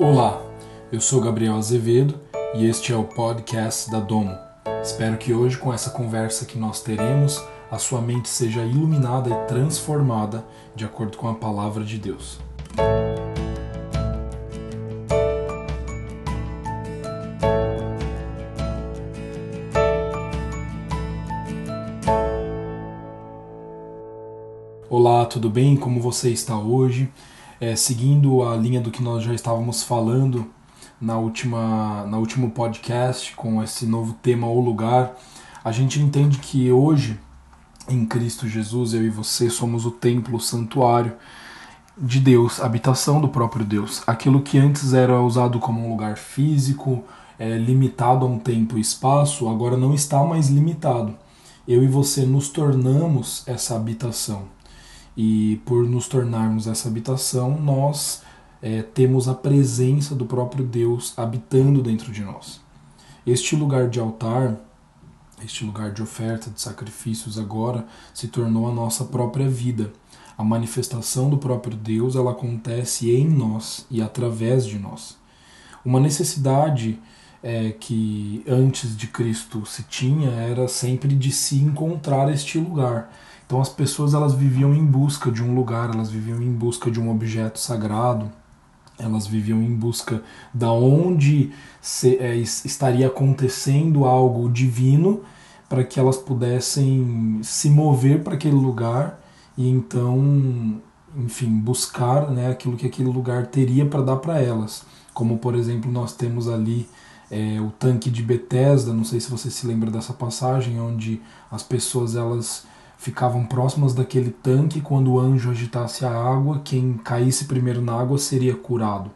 Olá, eu sou Gabriel Azevedo e este é o podcast da Domo. Espero que hoje, com essa conversa que nós teremos, a sua mente seja iluminada e transformada de acordo com a palavra de Deus. Olá, tudo bem? Como você está hoje? É, seguindo a linha do que nós já estávamos falando na última na último podcast com esse novo tema o lugar, a gente entende que hoje em Cristo Jesus eu e você somos o templo, o santuário de Deus, habitação do próprio Deus. Aquilo que antes era usado como um lugar físico, é, limitado a um tempo e espaço, agora não está mais limitado. Eu e você nos tornamos essa habitação e por nos tornarmos essa habitação, nós é, temos a presença do próprio Deus habitando dentro de nós. Este lugar de altar, este lugar de oferta, de sacrifícios, agora se tornou a nossa própria vida. A manifestação do próprio Deus ela acontece em nós e através de nós. Uma necessidade é, que antes de Cristo se tinha era sempre de se encontrar este lugar então as pessoas elas viviam em busca de um lugar, elas viviam em busca de um objeto sagrado, elas viviam em busca da onde se, é, estaria acontecendo algo divino para que elas pudessem se mover para aquele lugar e então, enfim, buscar né, aquilo que aquele lugar teria para dar para elas. Como por exemplo nós temos ali é, o tanque de Bethesda, não sei se você se lembra dessa passagem, onde as pessoas elas ficavam próximas daquele tanque quando o anjo agitasse a água, quem caísse primeiro na água seria curado.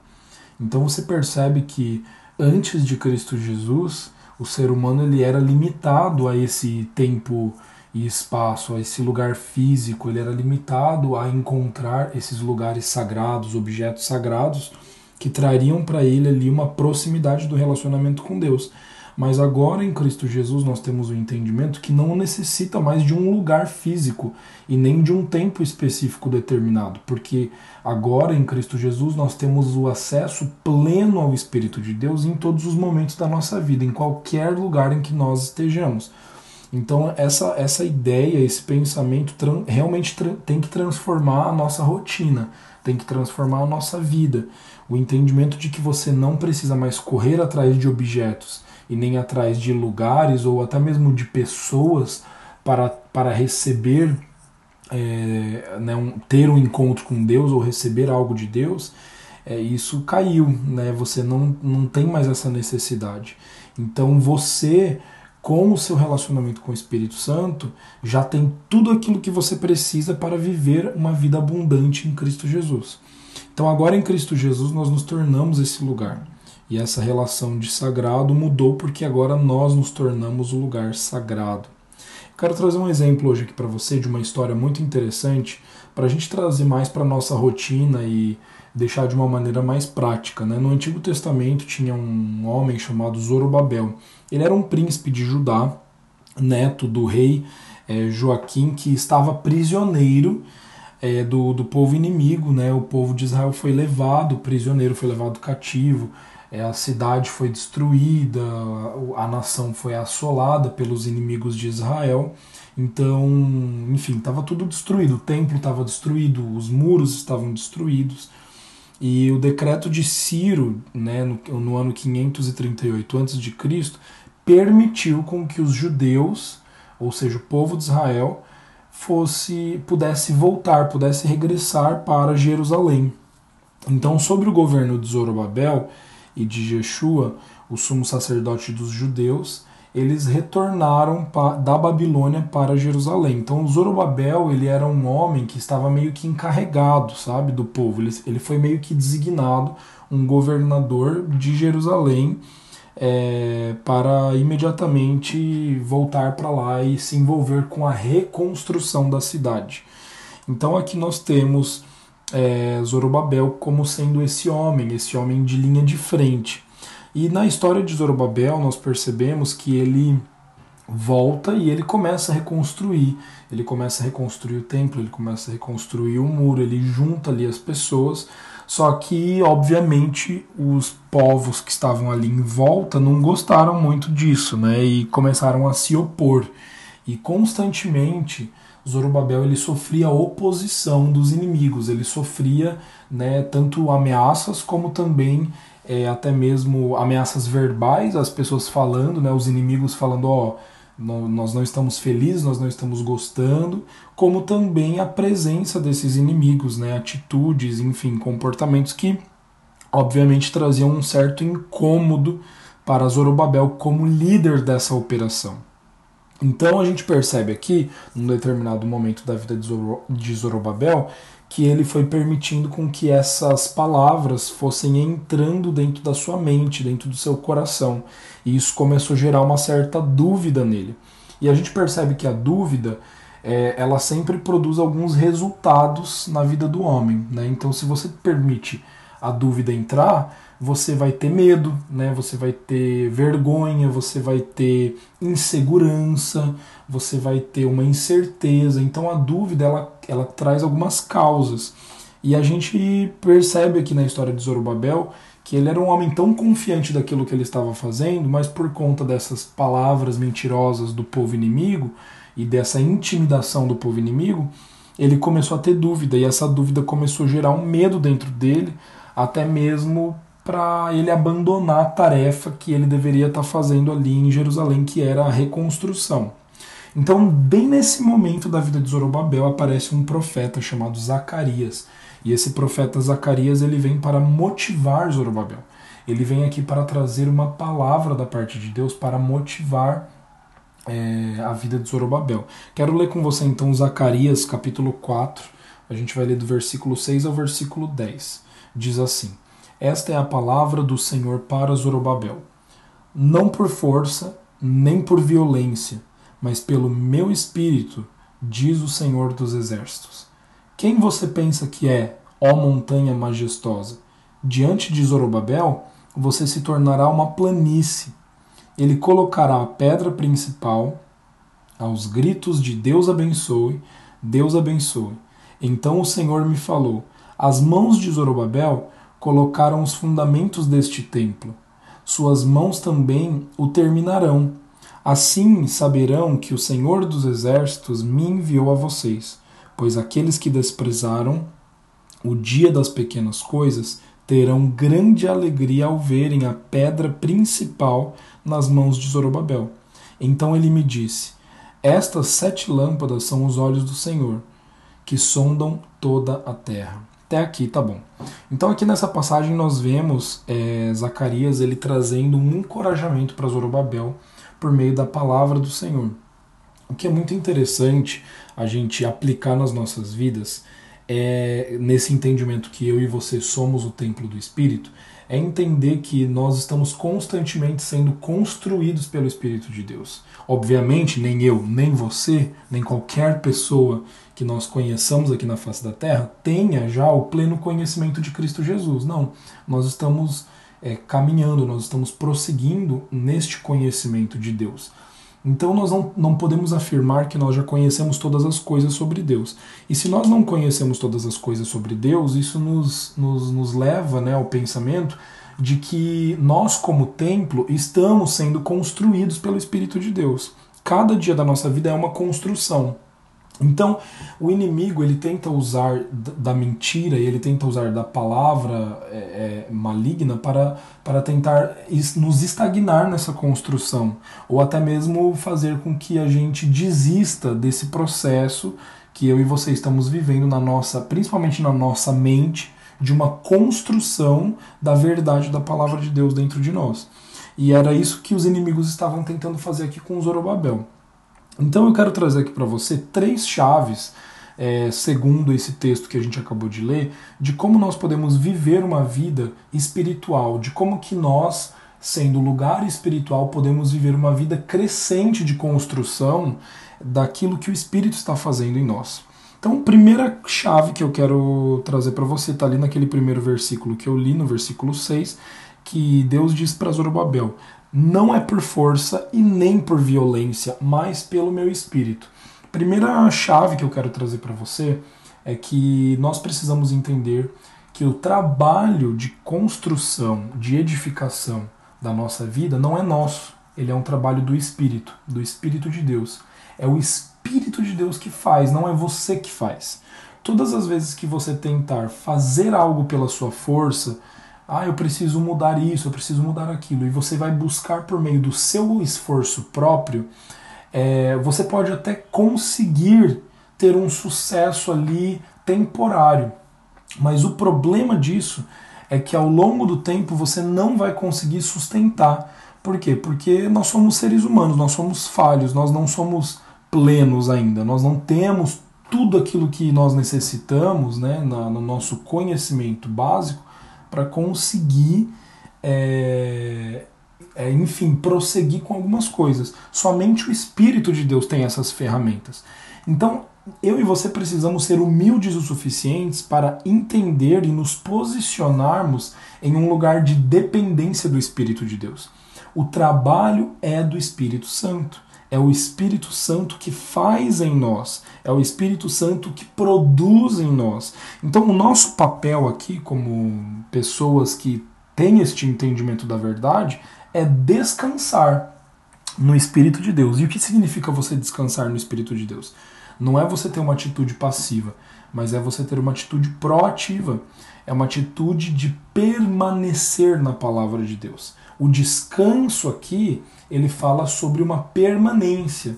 Então você percebe que antes de Cristo Jesus, o ser humano ele era limitado a esse tempo e espaço, a esse lugar físico, ele era limitado a encontrar esses lugares sagrados, objetos sagrados que trariam para ele ali uma proximidade do relacionamento com Deus. Mas agora em Cristo Jesus nós temos o entendimento que não necessita mais de um lugar físico e nem de um tempo específico determinado, porque agora em Cristo Jesus nós temos o acesso pleno ao Espírito de Deus em todos os momentos da nossa vida, em qualquer lugar em que nós estejamos. Então essa, essa ideia, esse pensamento realmente tem que transformar a nossa rotina, tem que transformar a nossa vida. O entendimento de que você não precisa mais correr atrás de objetos, e nem atrás de lugares ou até mesmo de pessoas para, para receber, é, né, um, ter um encontro com Deus ou receber algo de Deus, é, isso caiu, né? Você não, não tem mais essa necessidade. Então você, com o seu relacionamento com o Espírito Santo, já tem tudo aquilo que você precisa para viver uma vida abundante em Cristo Jesus. Então agora em Cristo Jesus nós nos tornamos esse lugar. E essa relação de sagrado mudou porque agora nós nos tornamos o lugar sagrado. Quero trazer um exemplo hoje aqui para você de uma história muito interessante para a gente trazer mais para nossa rotina e deixar de uma maneira mais prática. Né? No Antigo Testamento tinha um homem chamado Zorobabel. Ele era um príncipe de Judá, neto do rei é, Joaquim, que estava prisioneiro é, do, do povo inimigo. Né? O povo de Israel foi levado prisioneiro, foi levado cativo a cidade foi destruída, a nação foi assolada pelos inimigos de Israel. Então, enfim, estava tudo destruído. O templo estava destruído, os muros estavam destruídos. E o decreto de Ciro, né, no, no ano 538 a.C., permitiu com que os judeus, ou seja, o povo de Israel, fosse pudesse voltar, pudesse regressar para Jerusalém. Então, sobre o governo de Zorobabel, e de Jeshua, o sumo sacerdote dos judeus, eles retornaram da Babilônia para Jerusalém. Então Zorobabel ele era um homem que estava meio que encarregado, sabe, do povo. Ele, foi meio que designado um governador de Jerusalém é, para imediatamente voltar para lá e se envolver com a reconstrução da cidade. Então aqui nós temos é, Zorobabel como sendo esse homem, esse homem de linha de frente. E na história de Zorobabel nós percebemos que ele volta e ele começa a reconstruir. Ele começa a reconstruir o templo, ele começa a reconstruir o muro, ele junta ali as pessoas. Só que, obviamente, os povos que estavam ali em volta não gostaram muito disso, né? E começaram a se opor. E constantemente Zorobabel ele sofria oposição dos inimigos, ele sofria né, tanto ameaças como também é, até mesmo ameaças verbais, as pessoas falando, né, os inimigos falando, ó, nós não estamos felizes, nós não estamos gostando, como também a presença desses inimigos, né, atitudes, enfim, comportamentos que obviamente traziam um certo incômodo para Zorobabel como líder dessa operação. Então a gente percebe aqui, num determinado momento da vida de Zorobabel, que ele foi permitindo com que essas palavras fossem entrando dentro da sua mente, dentro do seu coração. E isso começou a gerar uma certa dúvida nele. E a gente percebe que a dúvida, é, ela sempre produz alguns resultados na vida do homem. Né? Então, se você permite a dúvida entrar, você vai ter medo, né? Você vai ter vergonha, você vai ter insegurança, você vai ter uma incerteza. Então a dúvida ela, ela traz algumas causas. E a gente percebe aqui na história de Zorobabel que ele era um homem tão confiante daquilo que ele estava fazendo, mas por conta dessas palavras mentirosas do povo inimigo e dessa intimidação do povo inimigo, ele começou a ter dúvida e essa dúvida começou a gerar um medo dentro dele, até mesmo para ele abandonar a tarefa que ele deveria estar tá fazendo ali em Jerusalém, que era a reconstrução. Então, bem nesse momento da vida de Zorobabel, aparece um profeta chamado Zacarias. E esse profeta Zacarias ele vem para motivar Zorobabel. Ele vem aqui para trazer uma palavra da parte de Deus para motivar é, a vida de Zorobabel. Quero ler com você então Zacarias capítulo 4. A gente vai ler do versículo 6 ao versículo 10. Diz assim: esta é a palavra do Senhor para Zorobabel. Não por força, nem por violência, mas pelo meu espírito, diz o Senhor dos Exércitos. Quem você pensa que é, ó montanha majestosa? Diante de Zorobabel, você se tornará uma planície. Ele colocará a pedra principal aos gritos de Deus abençoe, Deus abençoe. Então o Senhor me falou: As mãos de Zorobabel colocaram os fundamentos deste templo. Suas mãos também o terminarão. Assim saberão que o Senhor dos Exércitos me enviou a vocês, pois aqueles que desprezaram o dia das pequenas coisas terão grande alegria ao verem a pedra principal nas mãos de Zorobabel. Então ele me disse: Estas sete lâmpadas são os olhos do Senhor, que sondam toda a terra. Até aqui tá bom. Então aqui nessa passagem nós vemos é, Zacarias ele trazendo um encorajamento para Zorobabel por meio da palavra do Senhor. O que é muito interessante a gente aplicar nas nossas vidas é nesse entendimento que eu e você somos o templo do Espírito, é entender que nós estamos constantemente sendo construídos pelo Espírito de Deus. Obviamente, nem eu, nem você, nem qualquer pessoa que nós conheçamos aqui na face da terra tenha já o pleno conhecimento de Cristo Jesus. Não, nós estamos é, caminhando, nós estamos prosseguindo neste conhecimento de Deus. Então nós não, não podemos afirmar que nós já conhecemos todas as coisas sobre Deus. E se nós não conhecemos todas as coisas sobre Deus, isso nos, nos, nos leva né, ao pensamento de que nós, como templo, estamos sendo construídos pelo Espírito de Deus. Cada dia da nossa vida é uma construção. Então, o inimigo ele tenta usar da mentira e ele tenta usar da palavra é, é, maligna para, para tentar nos estagnar nessa construção, ou até mesmo fazer com que a gente desista desse processo que eu e você estamos vivendo na nossa, principalmente na nossa mente, de uma construção da verdade da palavra de Deus dentro de nós. E era isso que os inimigos estavam tentando fazer aqui com Zorobabel. Então eu quero trazer aqui para você três chaves, é, segundo esse texto que a gente acabou de ler, de como nós podemos viver uma vida espiritual, de como que nós, sendo lugar espiritual, podemos viver uma vida crescente de construção daquilo que o Espírito está fazendo em nós. Então, primeira chave que eu quero trazer para você está ali naquele primeiro versículo que eu li, no versículo 6, que Deus diz para Zorobabel: não é por força e nem por violência, mas pelo meu espírito. Primeira chave que eu quero trazer para você é que nós precisamos entender que o trabalho de construção, de edificação da nossa vida não é nosso. Ele é um trabalho do Espírito, do Espírito de Deus. É o Espírito de Deus que faz, não é você que faz. Todas as vezes que você tentar fazer algo pela sua força, ah, eu preciso mudar isso, eu preciso mudar aquilo, e você vai buscar por meio do seu esforço próprio, é, você pode até conseguir ter um sucesso ali temporário. Mas o problema disso é que ao longo do tempo você não vai conseguir sustentar. Por quê? Porque nós somos seres humanos, nós somos falhos, nós não somos plenos ainda, nós não temos tudo aquilo que nós necessitamos né, no nosso conhecimento básico para conseguir, é, é, enfim, prosseguir com algumas coisas. Somente o Espírito de Deus tem essas ferramentas. Então, eu e você precisamos ser humildes o suficientes para entender e nos posicionarmos em um lugar de dependência do Espírito de Deus. O trabalho é do Espírito Santo. É o Espírito Santo que faz em nós, é o Espírito Santo que produz em nós. Então, o nosso papel aqui, como pessoas que têm este entendimento da verdade, é descansar no Espírito de Deus. E o que significa você descansar no Espírito de Deus? Não é você ter uma atitude passiva, mas é você ter uma atitude proativa. É uma atitude de permanecer na palavra de Deus. O descanso aqui, ele fala sobre uma permanência.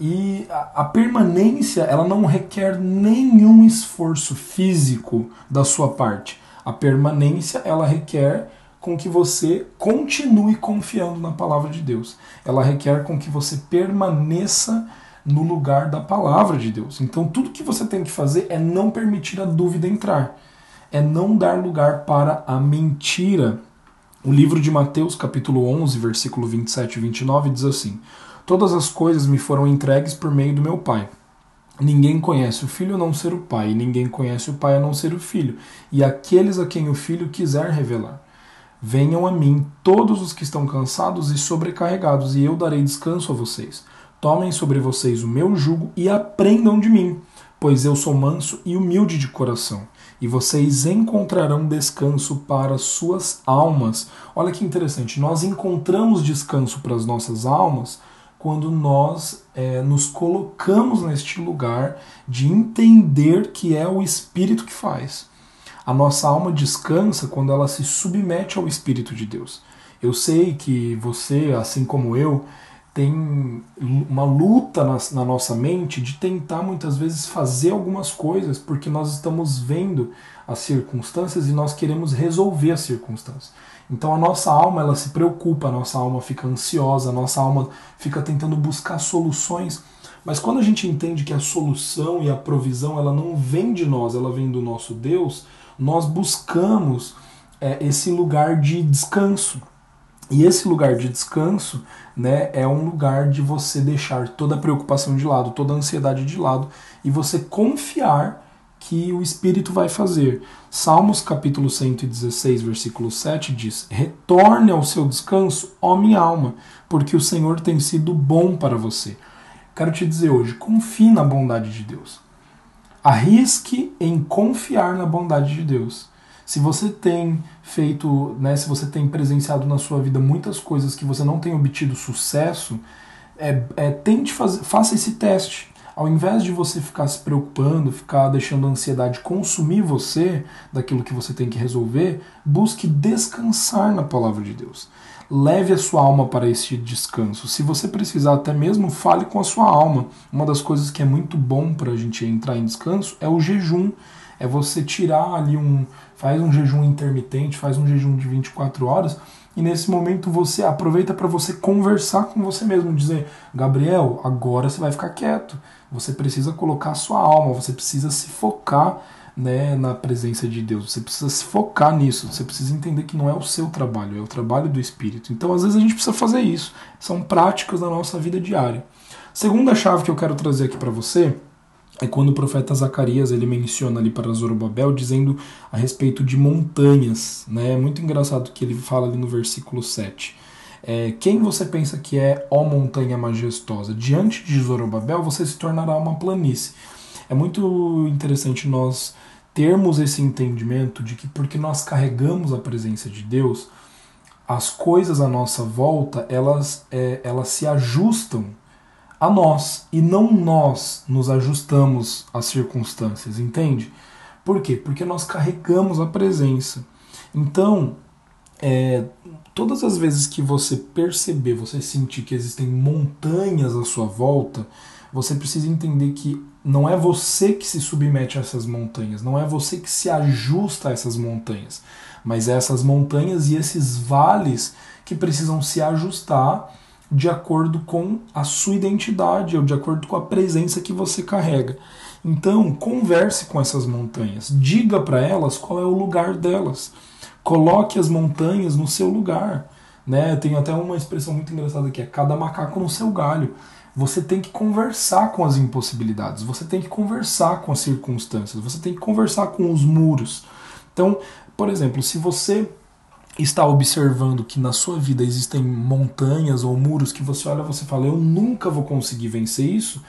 E a, a, permanência, ela não requer nenhum esforço físico da sua parte. A permanência, ela requer com que você continue confiando na palavra de Deus. Ela requer com que você permaneça no lugar da palavra de Deus. Então tudo que você tem que fazer é não permitir a dúvida entrar, é não dar lugar para a mentira. O livro de Mateus, capítulo 11, versículo 27 e 29 diz assim: Todas as coisas me foram entregues por meio do meu Pai. Ninguém conhece o filho a não ser o pai, e ninguém conhece o pai a não ser o filho, e aqueles a quem o filho quiser revelar. Venham a mim todos os que estão cansados e sobrecarregados, e eu darei descanso a vocês. Tomem sobre vocês o meu jugo e aprendam de mim, pois eu sou manso e humilde de coração, e vocês encontrarão descanso para suas almas. Olha que interessante, nós encontramos descanso para as nossas almas quando nós é, nos colocamos neste lugar de entender que é o Espírito que faz. A nossa alma descansa quando ela se submete ao Espírito de Deus. Eu sei que você, assim como eu, tem uma luta na, na, nossa mente de tentar muitas vezes fazer algumas coisas porque nós estamos vendo as circunstâncias e nós queremos resolver as circunstâncias. Então a nossa alma ela se preocupa, a nossa alma fica ansiosa, a nossa alma fica tentando buscar soluções. Mas quando a gente entende que a solução e a provisão ela não vem de nós, ela vem do nosso Deus, nós buscamos é, esse lugar de descanso. E esse lugar de descanso né, é um lugar de você deixar toda a preocupação de lado, toda a ansiedade de lado e você confiar que o Espírito vai fazer. Salmos capítulo 116, versículo 7 diz: Retorne ao seu descanso, ó minha alma, porque o Senhor tem sido bom para você. Quero te dizer hoje, confie na bondade de Deus. Arrisque em confiar na bondade de Deus. Se você tem feito, né, se você tem presenciado na sua vida muitas coisas que você não tem obtido sucesso, é, é, tente fazer, faça esse teste. Ao invés de você ficar se preocupando, ficar deixando a ansiedade consumir você daquilo que você tem que resolver, busque descansar na palavra de Deus. Leve a sua alma para esse descanso. Se você precisar, até mesmo fale com a sua alma. Uma das coisas que é muito bom para a gente entrar em descanso é o jejum. É você tirar ali um, faz um jejum intermitente, faz um jejum de 24 horas e nesse momento você aproveita para você conversar com você mesmo, dizer: Gabriel, agora você vai ficar quieto. Você precisa colocar a sua alma, você precisa se focar né, na presença de Deus. Você precisa se focar nisso. Você precisa entender que não é o seu trabalho, é o trabalho do Espírito. Então, às vezes a gente precisa fazer isso. São práticas da nossa vida diária. Segunda chave que eu quero trazer aqui para você é quando o profeta Zacarias ele menciona ali para Zorobabel dizendo a respeito de montanhas. Né? É muito engraçado que ele fala ali no versículo 7. É, quem você pensa que é, ó montanha majestosa? Diante de Zorobabel você se tornará uma planície. É muito interessante nós termos esse entendimento de que porque nós carregamos a presença de Deus, as coisas à nossa volta elas, é, elas se ajustam a nós e não nós nos ajustamos às circunstâncias, entende? Por quê? Porque nós carregamos a presença. Então, é, todas as vezes que você perceber, você sentir que existem montanhas à sua volta, você precisa entender que não é você que se submete a essas montanhas, não é você que se ajusta a essas montanhas mas essas montanhas e esses vales que precisam se ajustar de acordo com a sua identidade ou de acordo com a presença que você carrega. Então, converse com essas montanhas, diga para elas qual é o lugar delas. Coloque as montanhas no seu lugar. Né? Tem até uma expressão muito engraçada que é cada macaco no seu galho. Você tem que conversar com as impossibilidades, você tem que conversar com as circunstâncias, você tem que conversar com os muros. Então, por exemplo, se você está observando que na sua vida existem montanhas ou muros que você olha e você fala, eu nunca vou conseguir vencer isso,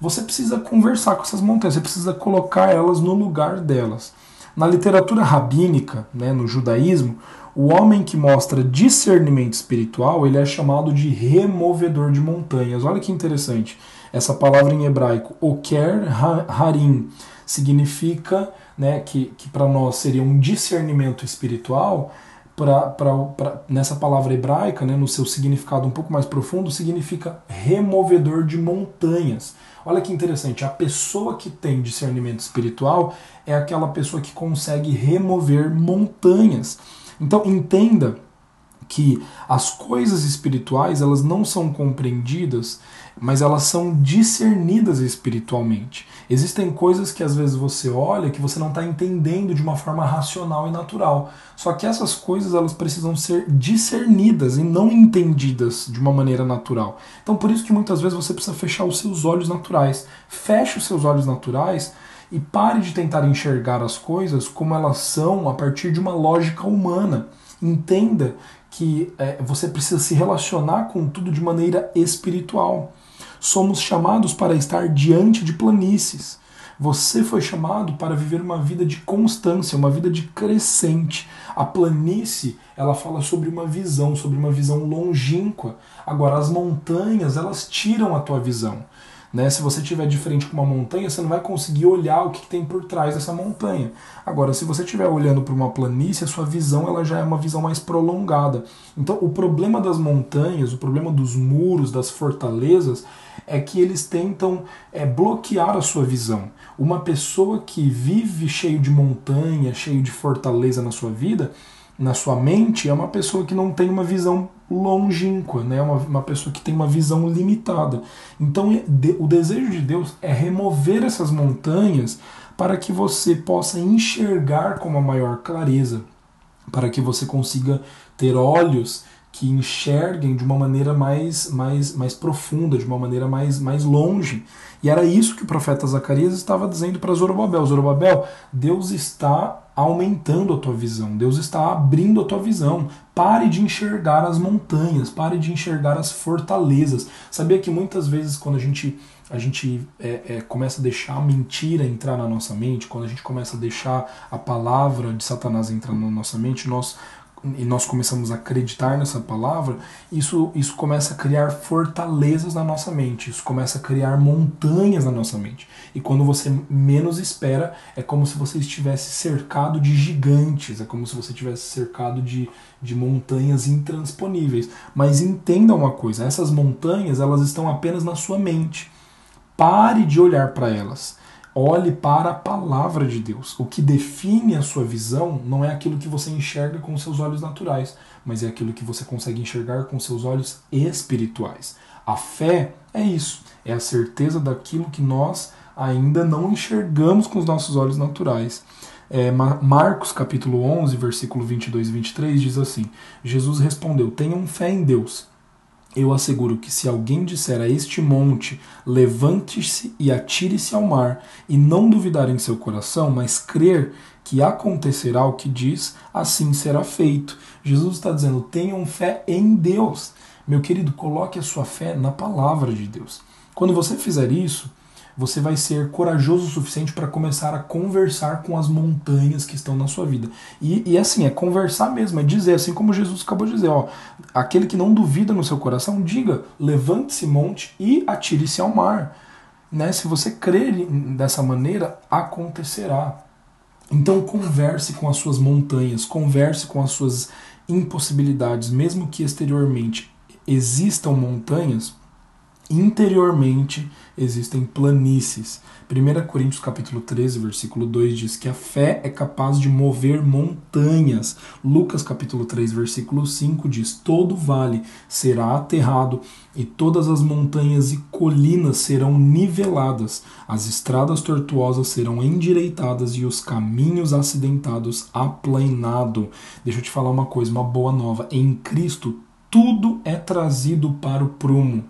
você precisa conversar com essas montanhas, você precisa colocar elas no lugar delas. Na literatura rabínica, né, no judaísmo, o homem que mostra discernimento espiritual, ele é chamado de removedor de montanhas. Olha que interessante. Essa palavra em hebraico, oker harim, significa né, que, que para nós seria um discernimento espiritual, pra, nessa palavra hebraica, né, no seu significado um pouco mais profundo, significa removedor de montanhas. Olha que interessante, a pessoa que tem discernimento espiritual é aquela pessoa que consegue remover montanhas. Então entenda que as coisas espirituais elas não são compreendidas mas elas são discernidas espiritualmente. Existem coisas que às vezes você olha que você não está entendendo de uma forma racional e natural. Só que essas coisas elas precisam ser discernidas e não entendidas de uma maneira natural. Então por isso que muitas vezes você precisa fechar os seus olhos naturais. Feche os seus olhos naturais e pare de tentar enxergar as coisas como elas são a partir de uma lógica humana. Entenda que é, você precisa se relacionar com tudo de maneira espiritual somos chamados para estar diante de planícies. Você foi chamado para viver uma vida de constância, uma vida de crescente. A planície, ela fala sobre uma visão, sobre uma visão longínqua. Agora, as montanhas, elas tiram a tua visão. Né? Se você estiver de frente com uma montanha, você não vai conseguir olhar o que tem por trás dessa montanha. Agora, se você estiver olhando para uma planície, a sua visão ela já é uma visão mais prolongada. Então, o problema das montanhas, o problema dos muros, das fortalezas, é que eles tentam é, bloquear a sua visão. Uma pessoa que vive cheio de montanha, cheio de fortaleza na sua vida, na sua mente, é uma pessoa que não tem uma visão longínqua, né? uma, uma pessoa que tem uma visão limitada. Então, o desejo de Deus é remover essas montanhas para que você possa enxergar com uma maior clareza, para que você consiga ter olhos que enxerguem de uma maneira mais, mais, mais profunda, de uma maneira mais, mais longe. E era isso que o profeta Zacarias estava dizendo para Zorobabel: Zorobabel, Deus está aumentando a tua visão, Deus está abrindo a tua visão. Pare de enxergar as montanhas, pare de enxergar as fortalezas. Sabia que muitas vezes quando a gente a gente é, é, começa a deixar a mentira entrar na nossa mente, quando a gente começa a deixar a palavra de Satanás entrar na nossa mente, nós e nós começamos a acreditar nessa palavra, isso, isso começa a criar fortalezas na nossa mente, isso começa a criar montanhas na nossa mente. E quando você menos espera, é como se você estivesse cercado de gigantes, é como se você estivesse cercado de, de montanhas intransponíveis. Mas entenda uma coisa: essas montanhas elas estão apenas na sua mente. Pare de olhar para elas Olhe para a palavra de Deus. O que define a sua visão não é aquilo que você enxerga com seus olhos naturais, mas é aquilo que você consegue enxergar com seus olhos espirituais. A fé é isso, é a certeza daquilo que nós ainda não enxergamos com os nossos olhos naturais. É, Marcos capítulo 11, versículo 22 e 23 diz assim: Jesus respondeu: Tenham fé em Deus eu asseguro que se alguém disser a este monte, levante-se e atire-se ao mar, e não duvidar em seu coração, mas crer que acontecerá o que diz, assim será feito. Jesus está dizendo: tenham fé em Deus. Meu querido, coloque a sua fé na palavra de Deus. Quando você fizer isso, você vai ser corajoso o suficiente para começar a conversar com as montanhas que estão na sua vida. E, e assim, é conversar mesmo, é dizer, assim como Jesus acabou de dizer, ó, aquele que não duvida no seu coração, diga, levante-se monte e atire-se ao mar. Né? Se você crer dessa maneira, acontecerá. Então converse com as suas montanhas, converse com as suas impossibilidades, mesmo que exteriormente existam montanhas, interiormente existem planícies. 1 Coríntios capítulo 13, versículo 2 diz que a fé é capaz de mover montanhas. Lucas capítulo 3, versículo 5 diz: todo vale será aterrado e todas as montanhas e colinas serão niveladas, as estradas tortuosas serão endireitadas e os caminhos acidentados aplainados. Deixa eu te falar uma coisa, uma boa nova. Em Cristo tudo é trazido para o prumo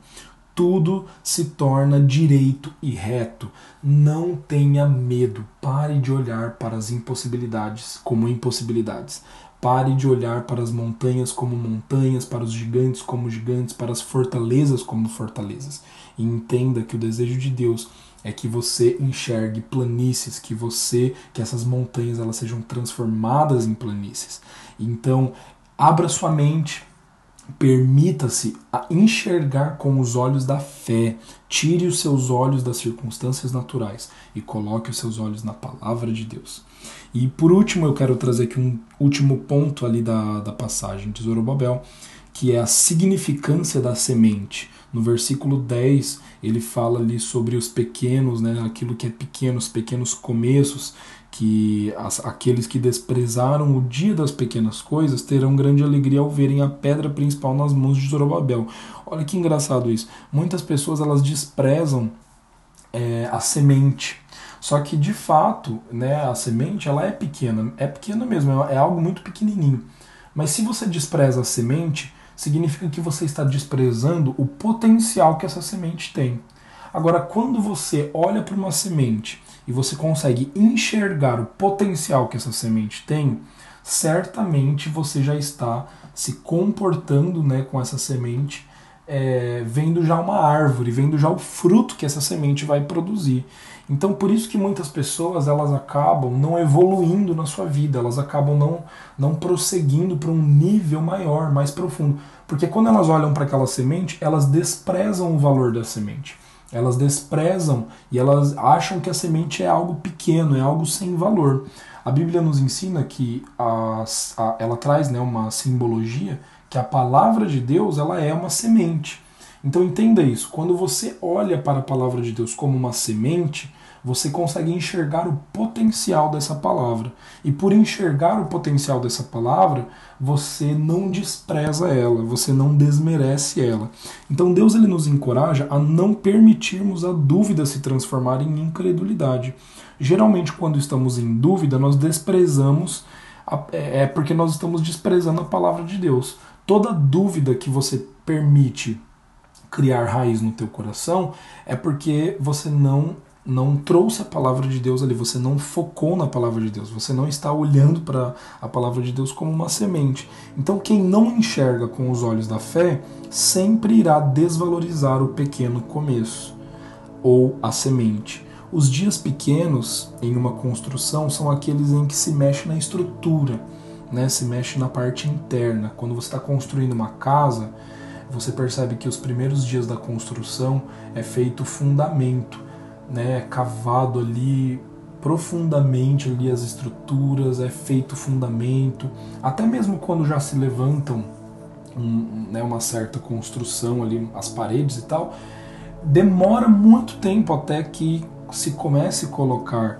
tudo se torna direito e reto. Não tenha medo. Pare de olhar para as impossibilidades como impossibilidades. Pare de olhar para as montanhas como montanhas, para os gigantes como gigantes, para as fortalezas como fortalezas. E entenda que o desejo de Deus é que você enxergue planícies, que você, que essas montanhas elas sejam transformadas em planícies. Então, abra sua mente, Permita-se enxergar com os olhos da fé. Tire os seus olhos das circunstâncias naturais e coloque os seus olhos na palavra de Deus. E por último, eu quero trazer aqui um último ponto ali da, da passagem de Zorobabel, que é a significância da semente. No versículo 10, ele fala ali sobre os pequenos, né, aquilo que é pequeno, os pequenos começos, que as, aqueles que desprezaram o dia das pequenas coisas terão grande alegria ao verem a pedra principal nas mãos de Zorobabel. Olha que engraçado isso. Muitas pessoas elas desprezam é, a semente. Só que de fato, né, a semente ela é pequena, é pequena mesmo, é, é algo muito pequenininho. Mas se você despreza a semente, significa que você está desprezando o potencial que essa semente tem. Agora, quando você olha para uma semente e você consegue enxergar o potencial que essa semente tem, certamente você já está se comportando né, com essa semente, é, vendo já uma árvore, vendo já o fruto que essa semente vai produzir. Então, por isso que muitas pessoas elas acabam não evoluindo na sua vida, elas acabam não, não prosseguindo para um nível maior, mais profundo. Porque quando elas olham para aquela semente, elas desprezam o valor da semente. Elas desprezam e elas acham que a semente é algo pequeno, é algo sem valor. A Bíblia nos ensina que a, a, ela traz né, uma simbologia que a palavra de Deus ela é uma semente. Então entenda isso. Quando você olha para a palavra de Deus como uma semente, você consegue enxergar o potencial dessa palavra. E por enxergar o potencial dessa palavra, você não despreza ela, você não desmerece ela. Então Deus ele nos encoraja a não permitirmos a dúvida se transformar em incredulidade. Geralmente, quando estamos em dúvida, nós desprezamos, é, é porque nós estamos desprezando a palavra de Deus. Toda dúvida que você permite criar raiz no teu coração é porque você não não trouxe a palavra de Deus ali, você não focou na palavra de Deus, você não está olhando para a palavra de Deus como uma semente. Então, quem não enxerga com os olhos da fé sempre irá desvalorizar o pequeno começo ou a semente. Os dias pequenos em uma construção são aqueles em que se mexe na estrutura, né? se mexe na parte interna. Quando você está construindo uma casa, você percebe que os primeiros dias da construção é feito fundamento né, cavado ali profundamente ali as estruturas, é feito fundamento, até mesmo quando já se levantam um, né, uma certa construção ali, as paredes e tal, demora muito tempo até que se comece a colocar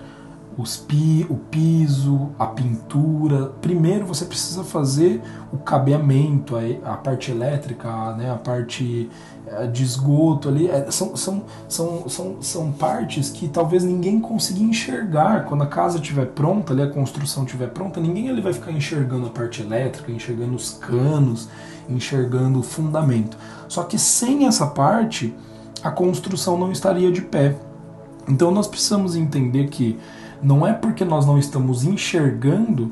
pi, o piso, a pintura. Primeiro você precisa fazer o cabeamento, a, a parte elétrica, né, a parte eh, de esgoto ali. É, são, são, são, são, são partes que talvez ninguém consiga enxergar. Quando a casa estiver pronta, ali, a construção estiver pronta, ninguém ali vai ficar enxergando a parte elétrica, enxergando os canos, enxergando o fundamento. Só que sem essa parte, a construção não estaria de pé. Então nós precisamos entender que não é porque nós não estamos enxergando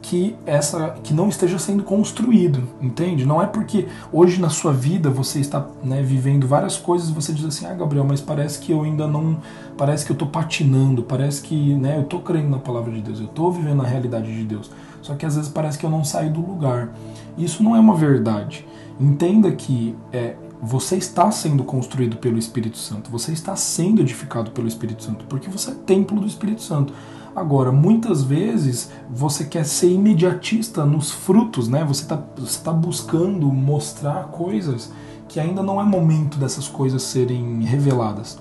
que essa que não esteja sendo construído, entende? Não é porque hoje na sua vida você está né, vivendo várias coisas e você diz assim, ah Gabriel, mas parece que eu ainda não, parece que eu estou patinando, parece que né, eu estou crendo na palavra de Deus, eu estou vivendo a realidade de Deus, só que às vezes parece que eu não saio do lugar. Isso não é uma verdade. Entenda que é, você está sendo construído pelo Espírito Santo, você está sendo edificado pelo Espírito Santo, porque você é templo do Espírito Santo. Agora, muitas vezes você quer ser imediatista nos frutos, né? Você está você tá buscando mostrar coisas que ainda não é momento dessas coisas serem reveladas.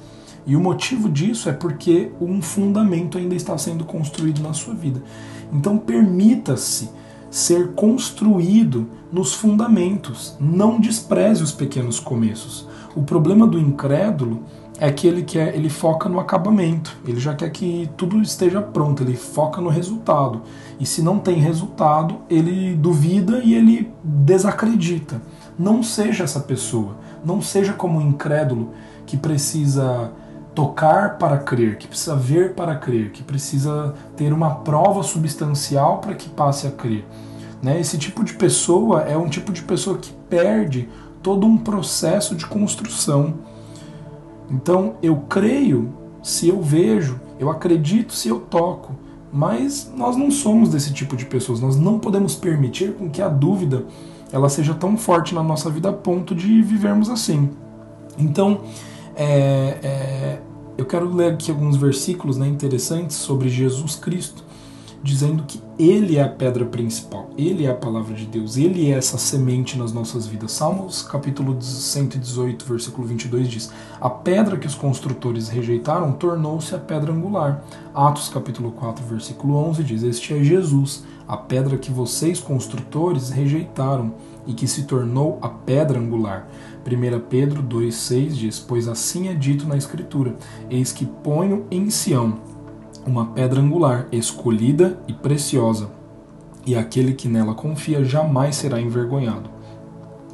E o motivo disso é porque um fundamento ainda está sendo construído na sua vida. Então, permita-se ser construído nos fundamentos. Não despreze os pequenos começos. O problema do incrédulo é que ele quer, ele foca no acabamento. Ele já quer que tudo esteja pronto, ele foca no resultado. E se não tem resultado, ele duvida e ele desacredita. Não seja essa pessoa. Não seja como um incrédulo que precisa tocar para crer, que precisa ver para crer, que precisa ter uma prova substancial para que passe a crer. Né? Esse tipo de pessoa é um tipo de pessoa que perde todo um processo de construção então eu creio se eu vejo, eu acredito se eu toco, mas nós não somos desse tipo de pessoas. Nós não podemos permitir com que a dúvida ela seja tão forte na nossa vida a ponto de vivermos assim. Então é, é, eu quero ler aqui alguns versículos né, interessantes sobre Jesus Cristo dizendo que Ele é a pedra principal, Ele é a palavra de Deus, Ele é essa semente nas nossas vidas. Salmos capítulo 118, versículo 22 diz: A pedra que os construtores rejeitaram tornou-se a pedra angular. Atos capítulo 4, versículo 11 diz: Este é Jesus, a pedra que vocês construtores rejeitaram e que se tornou a pedra angular. 1 Pedro 2,6 diz: Pois assim é dito na Escritura: Eis que ponho em Sião uma pedra angular, escolhida e preciosa, e aquele que nela confia jamais será envergonhado.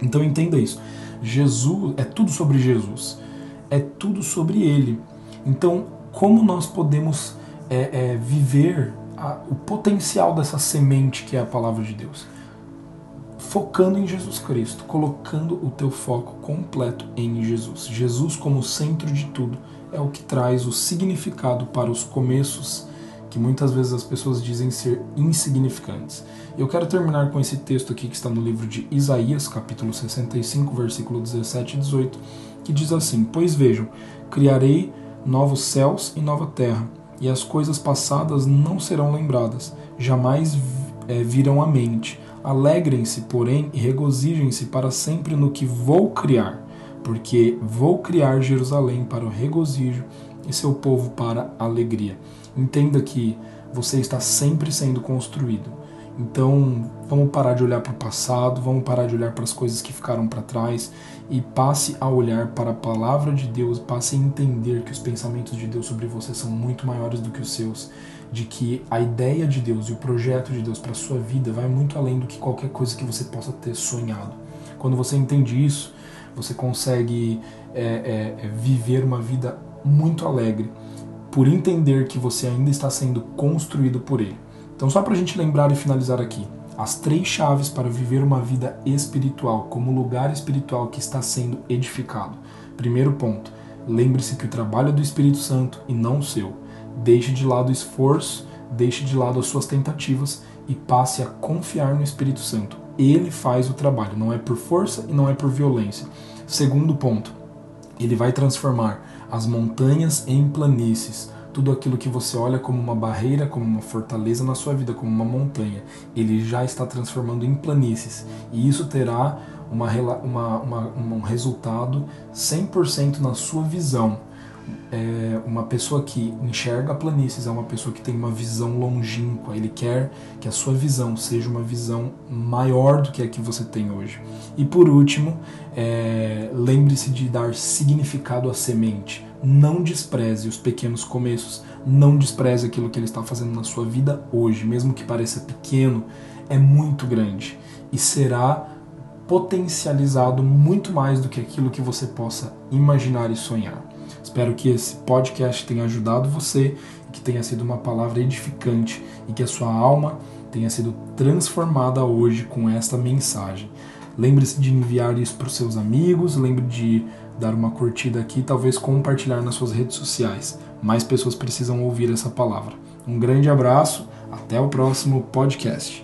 Então entenda isso. Jesus é tudo sobre Jesus, é tudo sobre Ele. Então, como nós podemos é, é, viver a, o potencial dessa semente que é a palavra de Deus? Focando em Jesus Cristo, colocando o teu foco completo em Jesus. Jesus como centro de tudo é o que traz o significado para os começos que muitas vezes as pessoas dizem ser insignificantes. Eu quero terminar com esse texto aqui que está no livro de Isaías, capítulo 65, versículo 17 e 18, que diz assim: Pois vejam, criarei novos céus e nova terra, e as coisas passadas não serão lembradas, jamais é, virão à mente. Alegrem-se, porém, e regozijem-se para sempre no que vou criar porque vou criar Jerusalém para o regozijo e seu povo para a alegria. Entenda que você está sempre sendo construído. Então, vamos parar de olhar para o passado, vamos parar de olhar para as coisas que ficaram para trás e passe a olhar para a palavra de Deus, passe a entender que os pensamentos de Deus sobre você são muito maiores do que os seus, de que a ideia de Deus e o projeto de Deus para a sua vida vai muito além do que qualquer coisa que você possa ter sonhado. Quando você entende isso, você consegue é, é, é, viver uma vida muito alegre por entender que você ainda está sendo construído por Ele. Então, só para a gente lembrar e finalizar aqui, as três chaves para viver uma vida espiritual, como lugar espiritual que está sendo edificado. Primeiro ponto, lembre-se que o trabalho é do Espírito Santo e não o seu. Deixe de lado o esforço, deixe de lado as suas tentativas e passe a confiar no Espírito Santo. Ele faz o trabalho, não é por força e não é por violência. Segundo ponto, ele vai transformar as montanhas em planícies. Tudo aquilo que você olha como uma barreira, como uma fortaleza na sua vida, como uma montanha, ele já está transformando em planícies. E isso terá uma, uma, uma, um resultado 100% na sua visão é uma pessoa que enxerga planícies, é uma pessoa que tem uma visão longínqua. Ele quer que a sua visão seja uma visão maior do que a que você tem hoje. E por último, é, lembre-se de dar significado à semente. Não despreze os pequenos começos. Não despreze aquilo que ele está fazendo na sua vida hoje, mesmo que pareça pequeno, é muito grande e será potencializado muito mais do que aquilo que você possa imaginar e sonhar. Espero que esse podcast tenha ajudado você, que tenha sido uma palavra edificante e que a sua alma tenha sido transformada hoje com esta mensagem. Lembre-se de enviar isso para os seus amigos, lembre de dar uma curtida aqui, talvez compartilhar nas suas redes sociais. Mais pessoas precisam ouvir essa palavra. Um grande abraço, até o próximo podcast.